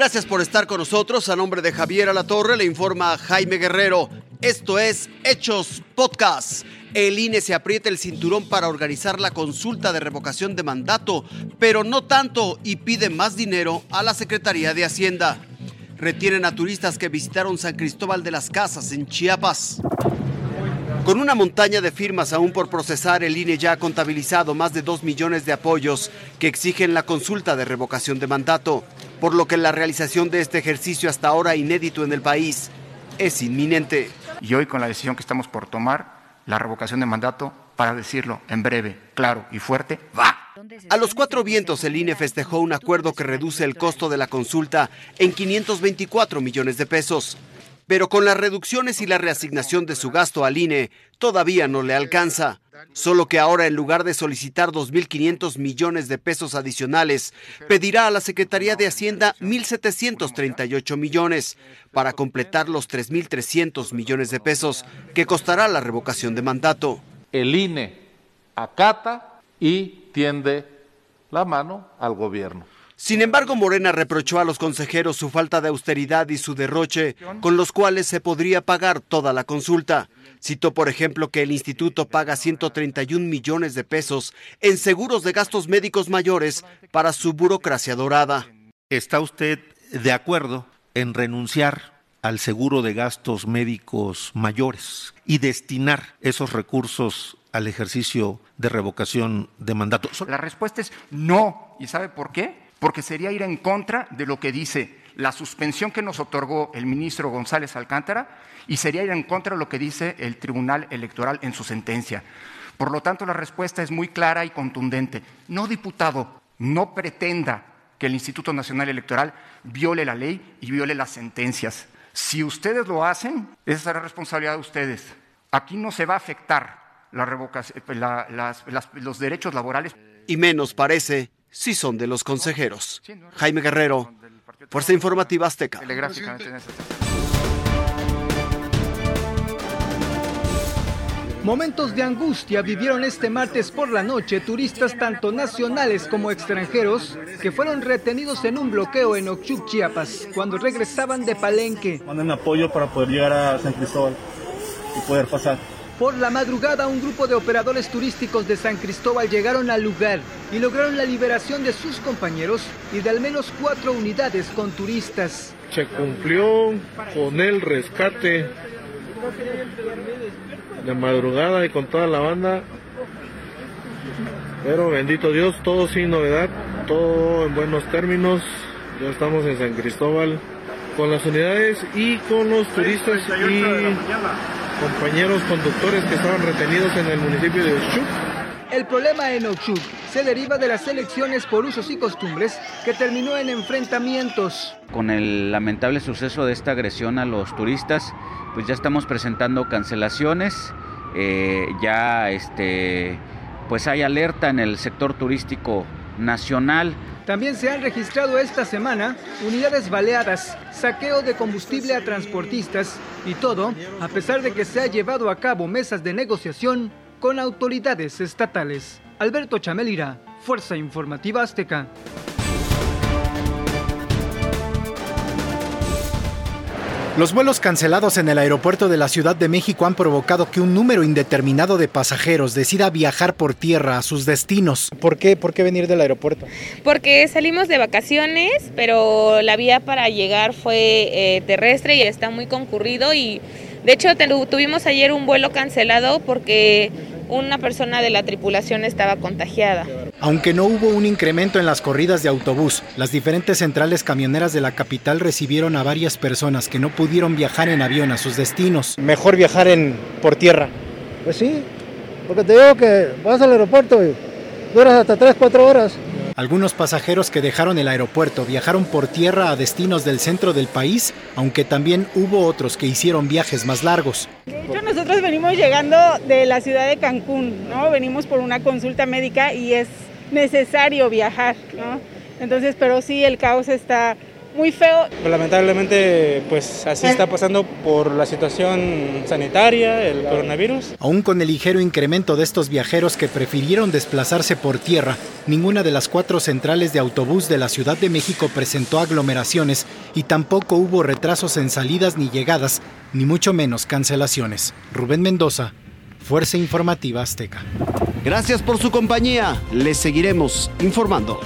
Gracias por estar con nosotros. A nombre de Javier Alatorre le informa Jaime Guerrero. Esto es Hechos Podcast. El INE se aprieta el cinturón para organizar la consulta de revocación de mandato, pero no tanto y pide más dinero a la Secretaría de Hacienda. Retienen a turistas que visitaron San Cristóbal de las Casas en Chiapas. Con una montaña de firmas aún por procesar, el INE ya ha contabilizado más de 2 millones de apoyos que exigen la consulta de revocación de mandato, por lo que la realización de este ejercicio hasta ahora inédito en el país es inminente. Y hoy con la decisión que estamos por tomar, la revocación de mandato, para decirlo en breve, claro y fuerte, va. A los cuatro vientos el INE festejó un acuerdo que reduce el costo de la consulta en 524 millones de pesos pero con las reducciones y la reasignación de su gasto al INE todavía no le alcanza. Solo que ahora en lugar de solicitar 2.500 millones de pesos adicionales, pedirá a la Secretaría de Hacienda 1.738 millones para completar los 3.300 millones de pesos que costará la revocación de mandato. El INE acata y tiende la mano al gobierno. Sin embargo, Morena reprochó a los consejeros su falta de austeridad y su derroche, con los cuales se podría pagar toda la consulta. Citó, por ejemplo, que el instituto paga 131 millones de pesos en seguros de gastos médicos mayores para su burocracia dorada. ¿Está usted de acuerdo en renunciar al seguro de gastos médicos mayores y destinar esos recursos al ejercicio de revocación de mandato? La respuesta es no. ¿Y sabe por qué? Porque sería ir en contra de lo que dice la suspensión que nos otorgó el ministro González Alcántara y sería ir en contra de lo que dice el Tribunal Electoral en su sentencia. Por lo tanto, la respuesta es muy clara y contundente. No, diputado, no pretenda que el Instituto Nacional Electoral viole la ley y viole las sentencias. Si ustedes lo hacen, esa será responsabilidad de ustedes. Aquí no se va a afectar los derechos laborales. Y menos parece sí son de los consejeros. Jaime Guerrero, Fuerza Informativa Azteca. Momentos de angustia vivieron este martes por la noche turistas tanto nacionales como extranjeros que fueron retenidos en un bloqueo en Ochuc, Chiapas, cuando regresaban de Palenque. Manden apoyo para poder llegar a San Cristóbal y poder pasar. Por la madrugada, un grupo de operadores turísticos de San Cristóbal llegaron al lugar y lograron la liberación de sus compañeros y de al menos cuatro unidades con turistas. Se cumplió con el rescate de madrugada y con toda la banda. Pero bendito Dios, todo sin novedad, todo en buenos términos. Ya estamos en San Cristóbal con las unidades y con los turistas y compañeros conductores que estaban retenidos en el municipio de Ochuc. El problema en Ochuc se deriva de las elecciones por usos y costumbres que terminó en enfrentamientos. Con el lamentable suceso de esta agresión a los turistas, pues ya estamos presentando cancelaciones, eh, ya este, pues hay alerta en el sector turístico nacional. También se han registrado esta semana unidades baleadas, saqueo de combustible a transportistas y todo a pesar de que se ha llevado a cabo mesas de negociación con autoridades estatales. Alberto Chamelira, Fuerza Informativa Azteca. Los vuelos cancelados en el aeropuerto de la Ciudad de México han provocado que un número indeterminado de pasajeros decida viajar por tierra a sus destinos. ¿Por qué? ¿Por qué venir del aeropuerto? Porque salimos de vacaciones, pero la vía para llegar fue eh, terrestre y está muy concurrido y de hecho tuvimos ayer un vuelo cancelado porque una persona de la tripulación estaba contagiada. Aunque no hubo un incremento en las corridas de autobús, las diferentes centrales camioneras de la capital recibieron a varias personas que no pudieron viajar en avión a sus destinos. Mejor viajar en por tierra. Pues sí, porque te digo que vas al aeropuerto y duras hasta 3, 4 horas. Algunos pasajeros que dejaron el aeropuerto viajaron por tierra a destinos del centro del país, aunque también hubo otros que hicieron viajes más largos. De hecho, nosotros venimos llegando de la ciudad de Cancún, ¿no? Venimos por una consulta médica y es necesario viajar, ¿no? Entonces, pero sí, el caos está muy feo. Lamentablemente, pues así está pasando por la situación sanitaria, el coronavirus. Aún con el ligero incremento de estos viajeros que prefirieron desplazarse por tierra, ninguna de las cuatro centrales de autobús de la Ciudad de México presentó aglomeraciones y tampoco hubo retrasos en salidas ni llegadas, ni mucho menos cancelaciones. Rubén Mendoza, Fuerza Informativa Azteca. Gracias por su compañía. Les seguiremos informando.